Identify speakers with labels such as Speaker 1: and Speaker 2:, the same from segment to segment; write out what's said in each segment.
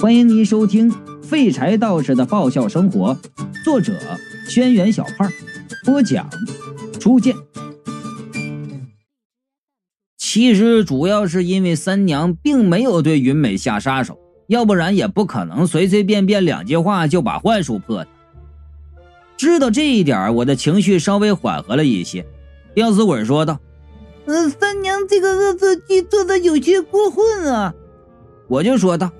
Speaker 1: 欢迎您收听《废柴道士的爆笑生活》，作者：轩辕小胖，播讲：初见。其实主要是因为三娘并没有对云美下杀手，要不然也不可能随随便便两句话就把幻术破了。知道这一点，我的情绪稍微缓和了一些。吊死鬼说道：“
Speaker 2: 呃，三娘这个恶作剧做的有些过分啊。”
Speaker 1: 我就说道。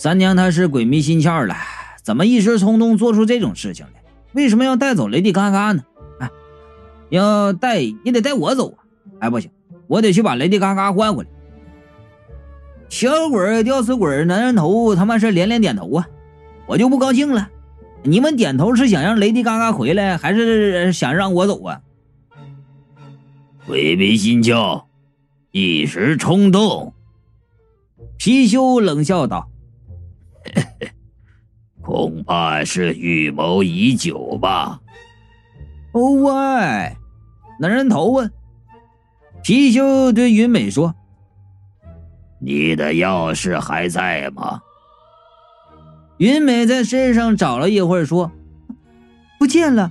Speaker 1: 三娘她是鬼迷心窍了，怎么一时冲动做出这种事情来？为什么要带走雷迪嘎嘎呢？哎，要带也得带我走啊！哎，不行，我得去把雷迪嘎嘎换回来。小鬼、吊死鬼、男人头，他妈是连连点头啊！我就不高兴了，你们点头是想让雷迪嘎嘎回来，还是想让我走啊？
Speaker 3: 鬼迷心窍，一时冲动。
Speaker 1: 貔貅冷笑道。
Speaker 3: 恐怕是预谋已久吧。
Speaker 1: 哦喂，男人头问。貔貅对云美说：“
Speaker 3: 你的钥匙还在吗？”
Speaker 1: 云美在身上找了一会儿，说：“
Speaker 2: 不见了。”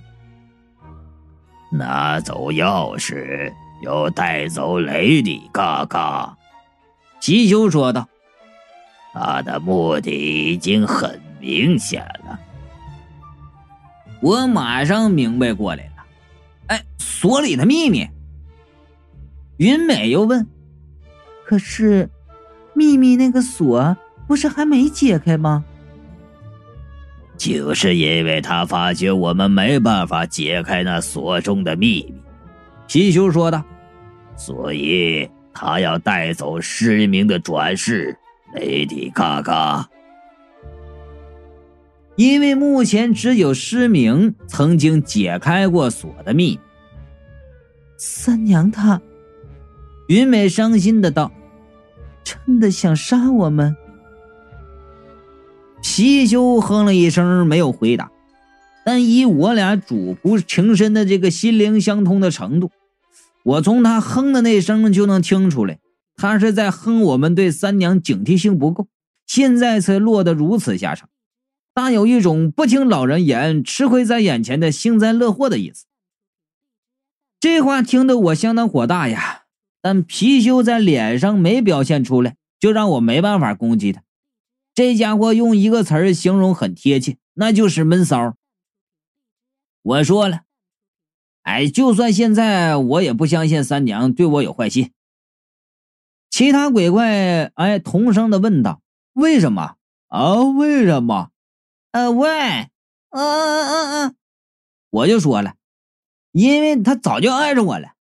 Speaker 3: 拿走钥匙，又带走雷迪嘎嘎。
Speaker 1: 貔貅说道。
Speaker 3: 他的目的已经很明显了，
Speaker 1: 我马上明白过来了。哎，锁里的秘密。云美又问：“
Speaker 2: 可是，秘密那个锁不是还没解开吗？”
Speaker 3: 就是因为他发觉我们没办法解开那锁中的秘密，
Speaker 1: 貔貅说道，
Speaker 3: 所以他要带走失明的转世。雷迪嘎嘎，
Speaker 1: 因为目前只有失明曾经解开过锁的秘密。
Speaker 2: 三娘她，
Speaker 1: 云美伤心的道：“
Speaker 2: 真的想杀我们？”
Speaker 1: 貔貅哼了一声，没有回答。但以我俩主仆情深的这个心灵相通的程度，我从他哼的那声就能听出来。他是在哼我们对三娘警惕性不够，现在才落得如此下场，大有一种不听老人言，吃亏在眼前的幸灾乐祸的意思。这话听得我相当火大呀，但貔貅在脸上没表现出来，就让我没办法攻击他。这家伙用一个词儿形容很贴切，那就是闷骚。我说了，哎，就算现在我也不相信三娘对我有坏心。其他鬼怪哎，同声的问道：“为什么啊？为什么？
Speaker 2: 呃，喂，嗯嗯嗯嗯，
Speaker 1: 我就说了，因为他早就爱上我了。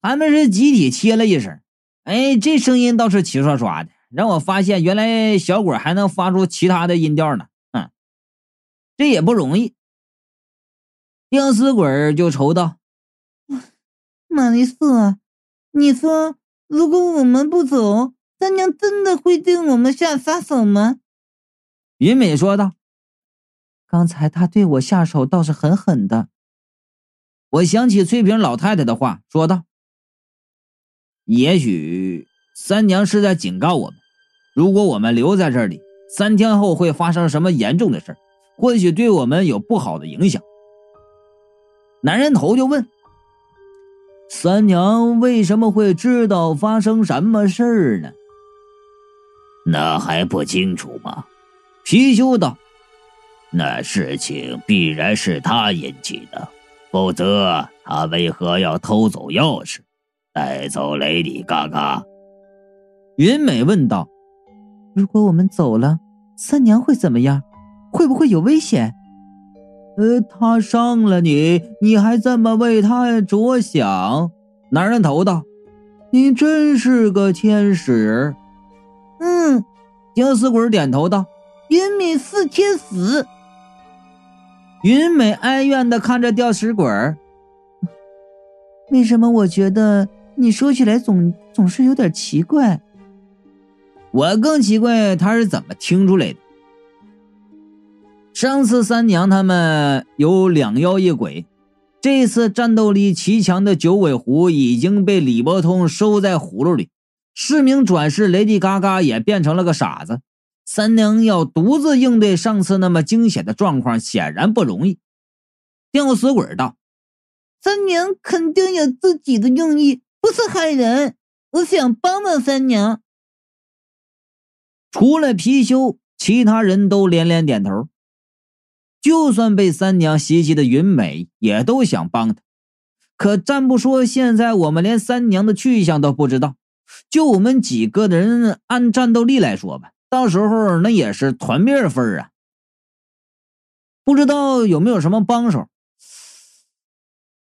Speaker 1: 他们是集体切了一声，哎，这声音倒是齐刷刷的，让我发现原来小鬼还能发出其他的音调呢。嗯，这也不容易。吊死鬼就愁道：“
Speaker 2: 玛丽斯，你说。”如果我们不走，三娘真的会对我们下杀手吗？
Speaker 1: 云美说道：“刚才他对我下手倒是狠狠的。”我想起翠萍老太太的话，说道：“也许三娘是在警告我们，如果我们留在这里，三天后会发生什么严重的事或许对我们有不好的影响。”男人头就问。三娘为什么会知道发生什么事儿呢？
Speaker 3: 那还不清楚吗？
Speaker 1: 貔貅道：“
Speaker 3: 那事情必然是他引起的，否则他为何要偷走钥匙，带走雷迪嘎嘎？”
Speaker 1: 云美问道：“
Speaker 2: 如果我们走了，三娘会怎么样？会不会有危险？”
Speaker 1: 呃，他伤了你，你还这么为他着想？男人头道：“你真是个天使。”
Speaker 2: 嗯，
Speaker 1: 吊死鬼点头道：“
Speaker 2: 云美是天使。”
Speaker 1: 云美哀怨的看着吊死鬼
Speaker 2: 为什么我觉得你说起来总总是有点奇怪？
Speaker 1: 我更奇怪他是怎么听出来的。上次三娘他们有两妖一鬼，这次战斗力奇强的九尾狐已经被李伯通收在葫芦里，失明转世雷迪嘎嘎也变成了个傻子，三娘要独自应对上次那么惊险的状况，显然不容易。吊死鬼道：“
Speaker 2: 三娘肯定有自己的用意，不是害人。我想帮帮三娘。”
Speaker 1: 除了貔貅，其他人都连连点头。就算被三娘袭击的云美，也都想帮他。可暂不说，现在我们连三娘的去向都不知道。就我们几个人按战斗力来说吧，到时候那也是团灭份啊！不知道有没有什么帮手？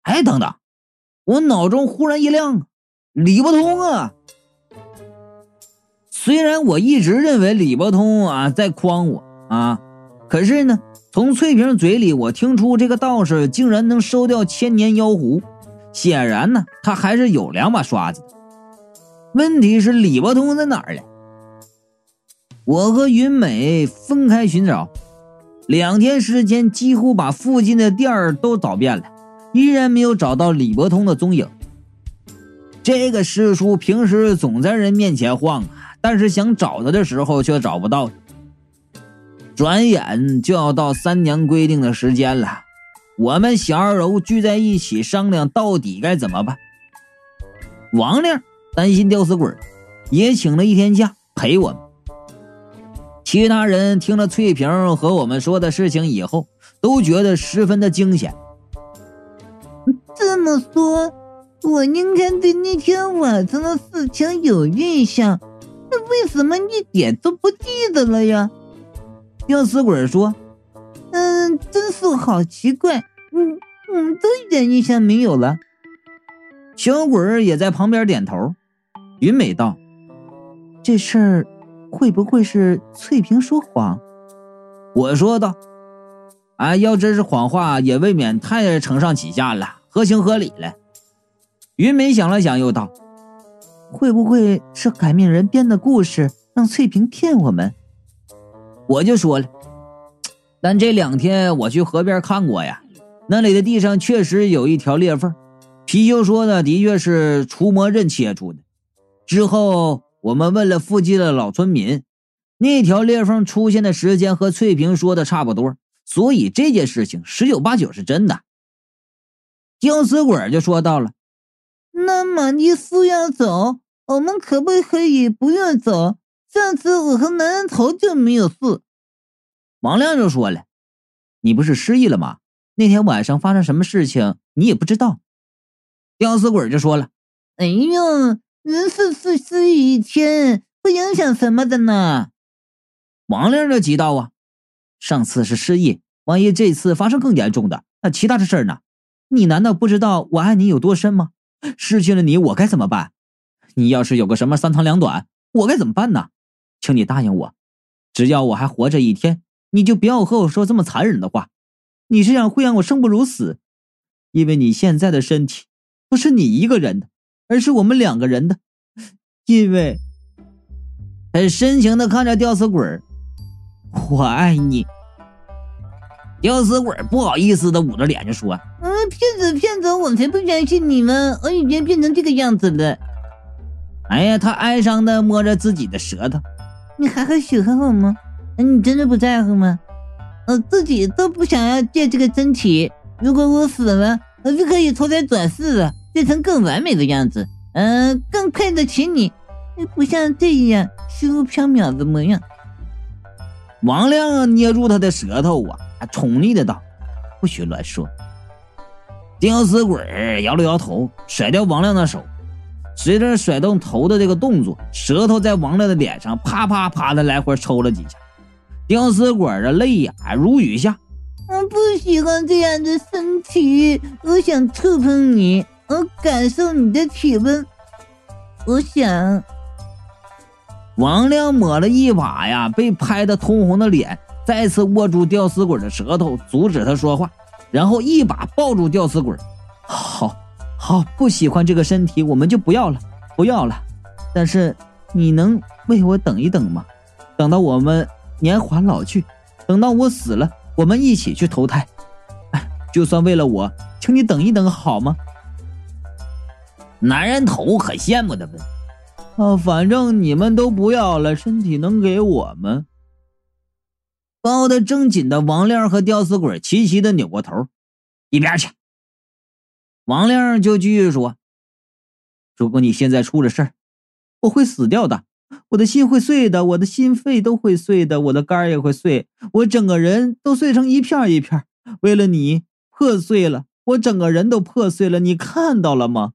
Speaker 1: 哎，等等，我脑中忽然一亮，李伯通啊！虽然我一直认为李伯通啊在诓我啊，可是呢，从翠萍嘴里我听出这个道士竟然能收掉千年妖狐，显然呢，他还是有两把刷子。问题是李伯通在哪儿呢？我和云美分开寻找，两天时间几乎把附近的店儿都找遍了，依然没有找到李伯通的踪影。这个师叔平时总在人面前晃啊，但是想找他的时候却找不到。转眼就要到三娘规定的时间了，我们小二楼聚在一起商量到底该怎么办。王亮。担心吊死鬼，也请了一天假陪我们。其他人听了翠萍和我们说的事情以后，都觉得十分的惊险。
Speaker 2: 这么说，我应该对那天晚上的事情有印象，那为什么一点都不记得了呀？
Speaker 1: 吊死鬼说：“
Speaker 2: 嗯，真是好奇怪，嗯，我们都一点印象没有了。”
Speaker 1: 小鬼也在旁边点头。云美道：“
Speaker 2: 这事儿会不会是翠萍说谎？”
Speaker 1: 我说道：“啊，要真是谎话，也未免太承上启下了，合情合理了。”云梅想了想，又道：“
Speaker 2: 会不会是改命人编的故事，让翠萍骗我们？”
Speaker 1: 我就说了：“但这两天我去河边看过呀，那里的地上确实有一条裂缝，貔貅说的的确是除魔刃切出的。”之后，我们问了附近的老村民，那条裂缝出现的时间和翠萍说的差不多，所以这件事情十有八九是真的。吊死鬼就说到了：“
Speaker 2: 那么你是要走，我们可不可以不用走？上次我和男人头就没有事。”
Speaker 1: 王亮就说了：“你不是失忆了吗？那天晚上发生什么事情你也不知道。”吊死鬼就说了：“
Speaker 2: 哎呦。”人是是失忆一天，不影响什么的呢。
Speaker 1: 王亮就急道啊，上次是失忆，万一这次发生更严重的，那其他的事儿呢？你难道不知道我爱你有多深吗？失去了你，我该怎么办？你要是有个什么三长两短，我该怎么办呢？请你答应我，只要我还活着一天，你就不要和我说这么残忍的话。你这样会让我生不如死，因为你现在的身体不是你一个人的。而是我们两个人的，因为很深情的看着吊死鬼我爱你。吊死鬼不好意思的捂着脸就说：“
Speaker 2: 嗯，骗子骗子，我才不相信你们，我已经变成这个样子了。”
Speaker 1: 哎呀，他哀伤的摸着自己的舌头，
Speaker 2: 你还会喜欢我吗？你真的不在乎吗？我自己都不想要借这个身体，如果我死了，我就可以投胎转世了。变成更完美的样子，嗯，更配得起你，不像这样虚无缥缈的模样。
Speaker 1: 王亮捏住他的舌头啊，宠溺的道：“不许乱说。”吊死鬼摇了摇头，甩掉王亮的手。随着甩动头的这个动作，舌头在王亮的脸上啪啪啪的来回抽了几下。吊死鬼的泪呀如雨下。
Speaker 2: 我不喜欢这样的身体，我想触碰你。我感受你的体温，我想。
Speaker 1: 王亮抹了一把呀，被拍的通红的脸，再次握住吊死鬼的舌头，阻止他说话，然后一把抱住吊死鬼。好，好，不喜欢这个身体，我们就不要了，不要了。但是你能为我等一等吗？等到我们年华老去，等到我死了，我们一起去投胎。哎，就算为了我，请你等一等好吗？男人头可羡慕的问：“啊，反正你们都不要了，身体能给我们？抱得正紧的王亮和吊死鬼齐齐的扭过头，一边去。王亮就继续说：“如果你现在出了事儿，我会死掉的，我的心会碎的，我的心肺都会碎的，我的肝也会碎，我整个人都碎成一片一片。为了你，破碎了，我整个人都破碎了，你看到了吗？”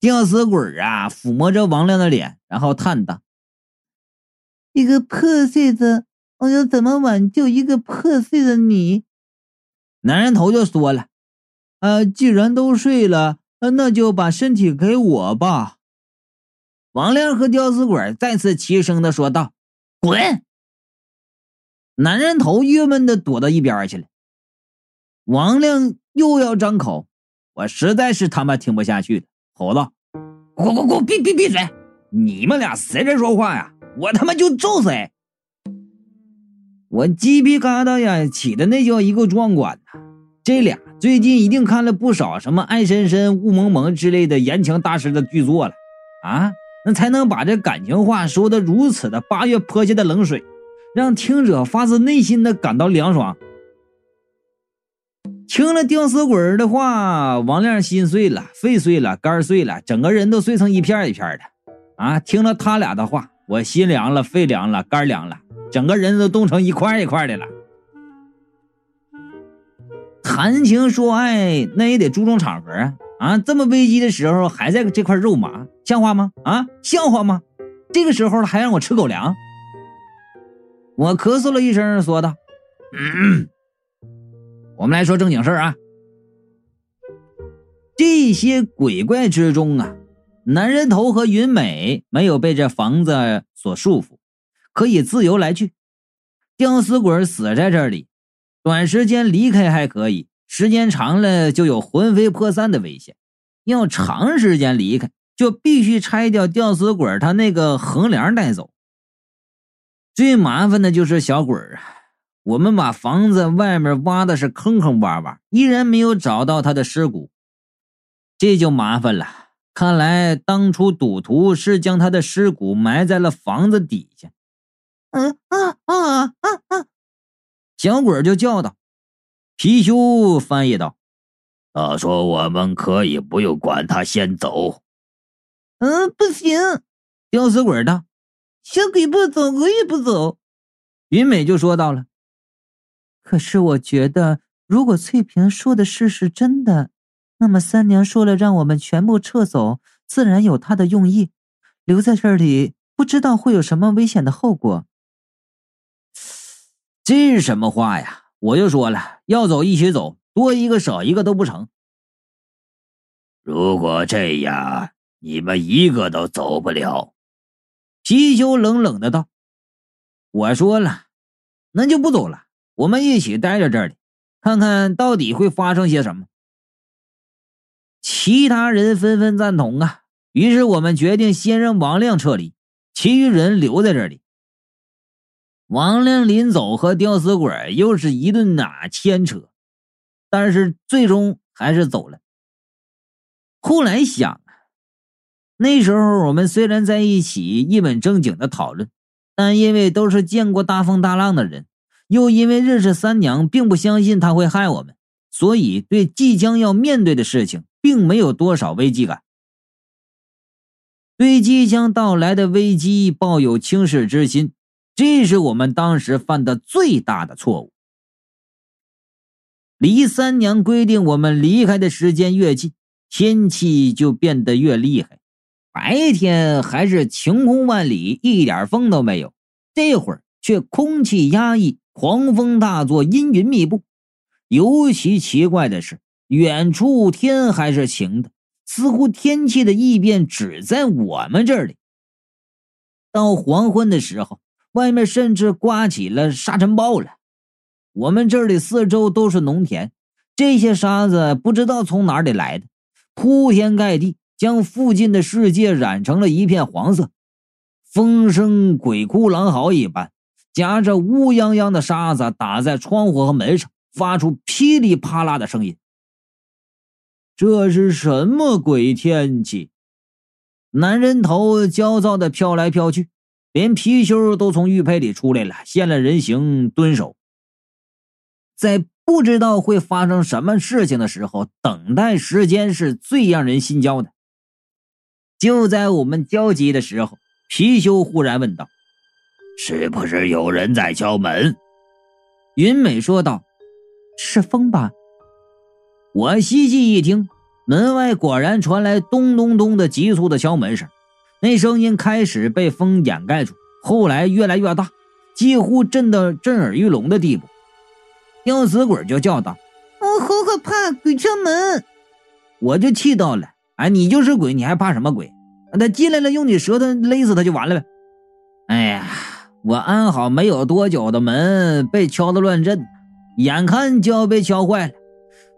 Speaker 1: 吊死鬼啊，抚摸着王亮的脸，然后叹道：“
Speaker 2: 一个破碎的，我要怎么挽救一个破碎的你？”
Speaker 1: 男人头就说了。呃，既然都睡了，那就把身体给我吧。王亮和吊死鬼再次齐声的说道：“
Speaker 3: 滚！”
Speaker 1: 男人头郁闷的躲到一边去了。王亮又要张口，我实在是他妈听不下去了，吼道：“
Speaker 3: 滚滚滚，闭闭闭嘴！你们俩谁在说话呀？我他妈就揍谁！”
Speaker 1: 我鸡皮疙瘩呀，起的那叫一个壮观呐！这俩。最近一定看了不少什么爱深深、雾蒙蒙之类的言情大师的剧作了啊，那才能把这感情话说的如此的八月泼下的冷水，让听者发自内心的感到凉爽。听了吊死鬼的话，王亮心碎了，肺碎了，肝碎了，整个人都碎成一片一片的啊！听了他俩的话，我心凉了，肺凉了，肝凉了，整个人都冻成一块一块的了。谈情说爱，那也得注重场合啊！啊，这么危机的时候还在这块肉麻，像话吗？啊，像话吗？这个时候了还让我吃狗粮？我咳嗽了一声，说道：“嗯，我们来说正经事儿啊。这些鬼怪之中啊，男人头和云美没有被这房子所束缚，可以自由来去。吊死鬼死在这里。”短时间离开还可以，时间长了就有魂飞魄散的危险。要长时间离开，就必须拆掉吊死鬼他那个横梁带走。最麻烦的就是小鬼啊！我们把房子外面挖的是坑坑洼洼，依然没有找到他的尸骨，这就麻烦了。看来当初赌徒是将他的尸骨埋在了房子底下。
Speaker 2: 嗯啊啊啊啊！
Speaker 1: 小鬼就叫道：“貔貅翻译道，
Speaker 3: 他说我们可以不用管他，先走。”“
Speaker 2: 嗯，不行。”
Speaker 1: 吊死鬼道，“
Speaker 2: 小鬼不走，我也不走。”
Speaker 1: 云美就说到了：“
Speaker 2: 可是我觉得，如果翠萍说的事是真的，那么三娘说了让我们全部撤走，自然有她的用意。留在这里，不知道会有什么危险的后果。”
Speaker 1: 这是什么话呀？我就说了，要走一起走，多一个少一个都不成。
Speaker 3: 如果这样，你们一个都走不了。
Speaker 1: 貔貅冷冷的道：“我说了，那就不走了，我们一起待在这里，看看到底会发生些什么。”其他人纷纷赞同啊，于是我们决定先让王亮撤离，其余人留在这里。王亮临走和吊死鬼又是一顿哪牵扯，但是最终还是走了。后来想，那时候我们虽然在一起一本正经的讨论，但因为都是见过大风大浪的人，又因为认识三娘，并不相信她会害我们，所以对即将要面对的事情并没有多少危机感，对即将到来的危机抱有轻视之心。这是我们当时犯的最大的错误。离三娘规定我们离开的时间越近，天气就变得越厉害。白天还是晴空万里，一点风都没有，这会儿却空气压抑，狂风大作，阴云密布。尤其奇怪的是，远处天还是晴的，似乎天气的异变只在我们这里。到黄昏的时候。外面甚至刮起了沙尘暴了。我们这里四周都是农田，这些沙子不知道从哪里来的，铺天盖地，将附近的世界染成了一片黄色。风声鬼哭狼嚎一般，夹着乌泱泱的沙子打在窗户和门上，发出噼里啪啦的声音。这是什么鬼天气？男人头焦躁的飘来飘去。连貔貅都从玉佩里出来了，现了人形，蹲守。在不知道会发生什么事情的时候，等待时间是最让人心焦的。就在我们焦急的时候，貔貅忽然问道：“
Speaker 3: 是不是有人在敲门？”
Speaker 1: 云美说道：“
Speaker 2: 是风吧？”
Speaker 1: 我细细一听，门外果然传来咚咚咚的急促的敲门声。那声音开始被风掩盖住，后来越来越大，几乎震得震耳欲聋的地步。吊死鬼就叫道：“
Speaker 2: 我好可怕，鬼敲门！”
Speaker 1: 我就气到了，哎，你就是鬼，你还怕什么鬼？他进来了，用你舌头勒死他就完了呗。哎呀，我安好没有多久的门被敲得乱震，眼看就要被敲坏了。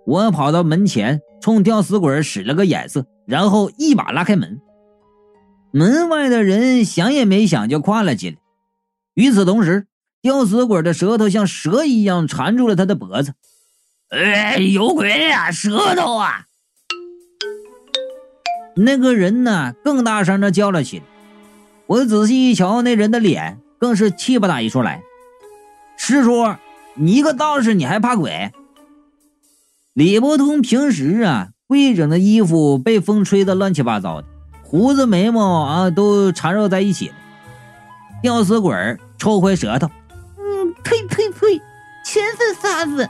Speaker 1: 我跑到门前，冲吊死鬼使了个眼色，然后一把拉开门。门外的人想也没想就跨了进来。与此同时，吊死鬼的舌头像蛇一样缠住了他的脖子。
Speaker 3: 哎，有鬼呀！舌头啊！
Speaker 1: 那个人呢，更大声的叫了起来。我仔细一瞧，那人的脸更是气不打一处来。师叔，你一个道士，你还怕鬼？李伯通平时啊，规整的衣服被风吹得乱七八糟的。胡子眉毛啊，都缠绕在一起了。吊死鬼抽回舌头，
Speaker 2: 嗯，呸呸呸，全是沙子。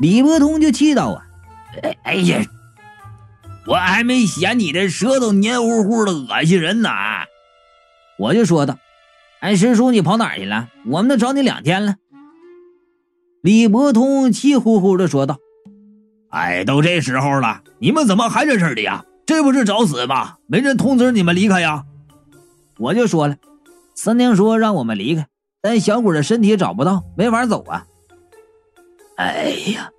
Speaker 1: 李伯通就气道啊，
Speaker 3: 哎哎呀，我还没嫌你的舌头黏糊糊的恶心人呢。
Speaker 1: 我就说道，哎，师叔你跑哪儿去了？我们都找你两天了。李伯通气呼呼的说道，
Speaker 3: 哎，都这时候了，你们怎么还在这里呀？这不是找死吗？没人通知你们离开呀！
Speaker 1: 我就说了，三娘说让我们离开，但小鬼的身体找不到，没法走啊。
Speaker 3: 哎呀，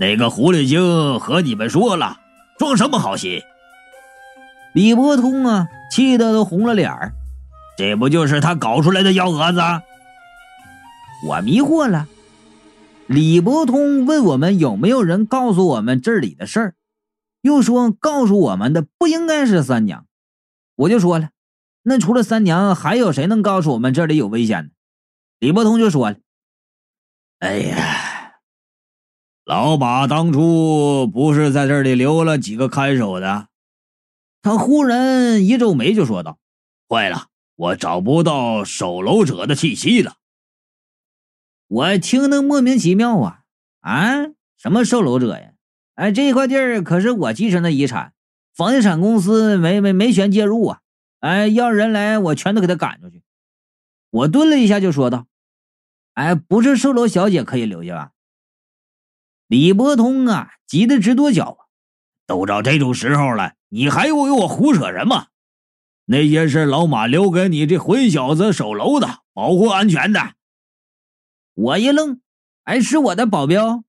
Speaker 3: 那个狐狸精和你们说了，装什么好心？
Speaker 1: 李伯通啊，气得都红了脸儿。
Speaker 3: 这不就是他搞出来的幺蛾子？
Speaker 1: 我迷惑了。李伯通问我们有没有人告诉我们这里的事儿。又说告诉我们的不应该是三娘，我就说了，那除了三娘，还有谁能告诉我们这里有危险呢？李伯通就说了：“
Speaker 3: 哎呀，老马当初不是在这里留了几个看守的？”
Speaker 1: 他忽然一皱眉就说道：“
Speaker 3: 坏了，我找不到守楼者的气息了。”
Speaker 1: 我听得莫名其妙啊啊，什么守楼者呀？哎，这块地儿可是我继承的遗产，房地产公司没没没权介入啊！哎，要人来，我全都给他赶出去。我顿了一下，就说道：“哎，不是售楼小姐可以留下吧？”李伯通啊，急得直跺脚啊！
Speaker 3: 都到这种时候了，你还为我胡扯什么？那些事老马留给你这混小子守楼的，保护安全的。
Speaker 1: 我一愣，哎，是我的保镖。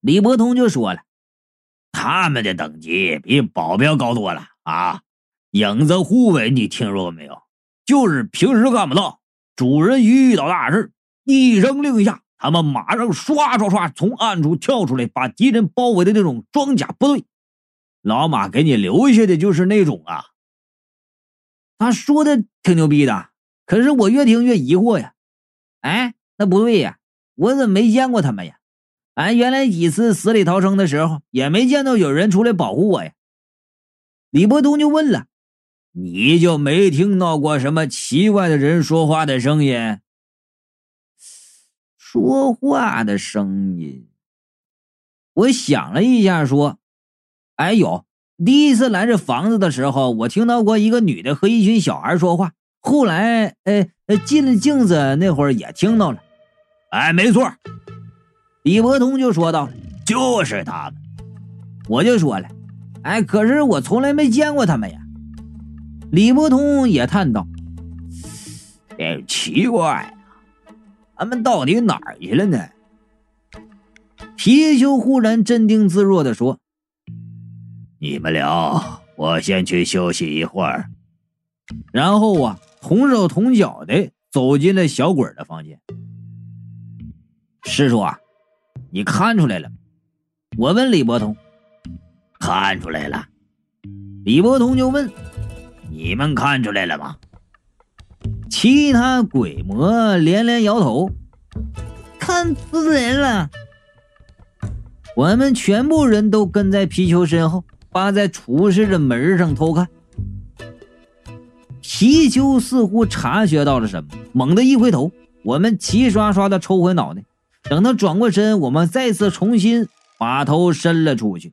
Speaker 1: 李伯通就说了：“
Speaker 3: 他们的等级比保镖高多了啊！影子护卫你听说过没有？就是平时看不到，主人一遇到大事，一声令下，他们马上唰唰唰从暗处跳出来，把敌人包围的那种装甲部队。老马给你留下的就是那种啊。”
Speaker 1: 他说的挺牛逼的，可是我越听越疑惑呀。哎，那不对呀，我怎么没见过他们呀？俺原来几次死里逃生的时候，也没见到有人出来保护我呀。李伯通就问了：“
Speaker 3: 你就没听到过什么奇怪的人说话的声音？
Speaker 1: 说话的声音？”我想了一下，说：“哎，有。第一次来这房子的时候，我听到过一个女的和一群小孩说话。后来，呃，进了镜子那会儿也听到了。
Speaker 3: 哎，没错。”
Speaker 1: 李伯通就说道：“
Speaker 3: 就是他们。”
Speaker 1: 我就说了：“哎，可是我从来没见过他们呀。”李伯通也叹道：“
Speaker 3: 哎，奇怪啊，他们到底哪儿去了呢？”
Speaker 1: 貔貅忽然镇定自若的说：“
Speaker 3: 你们聊，我先去休息一会儿。”
Speaker 1: 然后啊，同手同脚的走进了小鬼的房间。师叔啊。你看出来了？我问李伯通。
Speaker 3: 看出来了。
Speaker 1: 李伯通就问：“
Speaker 3: 你们看出来了吗？”
Speaker 1: 其他鬼魔连连摇头，
Speaker 2: 看死人了。
Speaker 1: 我们全部人都跟在皮球身后，扒在厨师的门上偷看。皮球似乎察觉到了什么，猛地一回头，我们齐刷刷的抽回脑袋。等他转过身，我们再次重新把头伸了出去。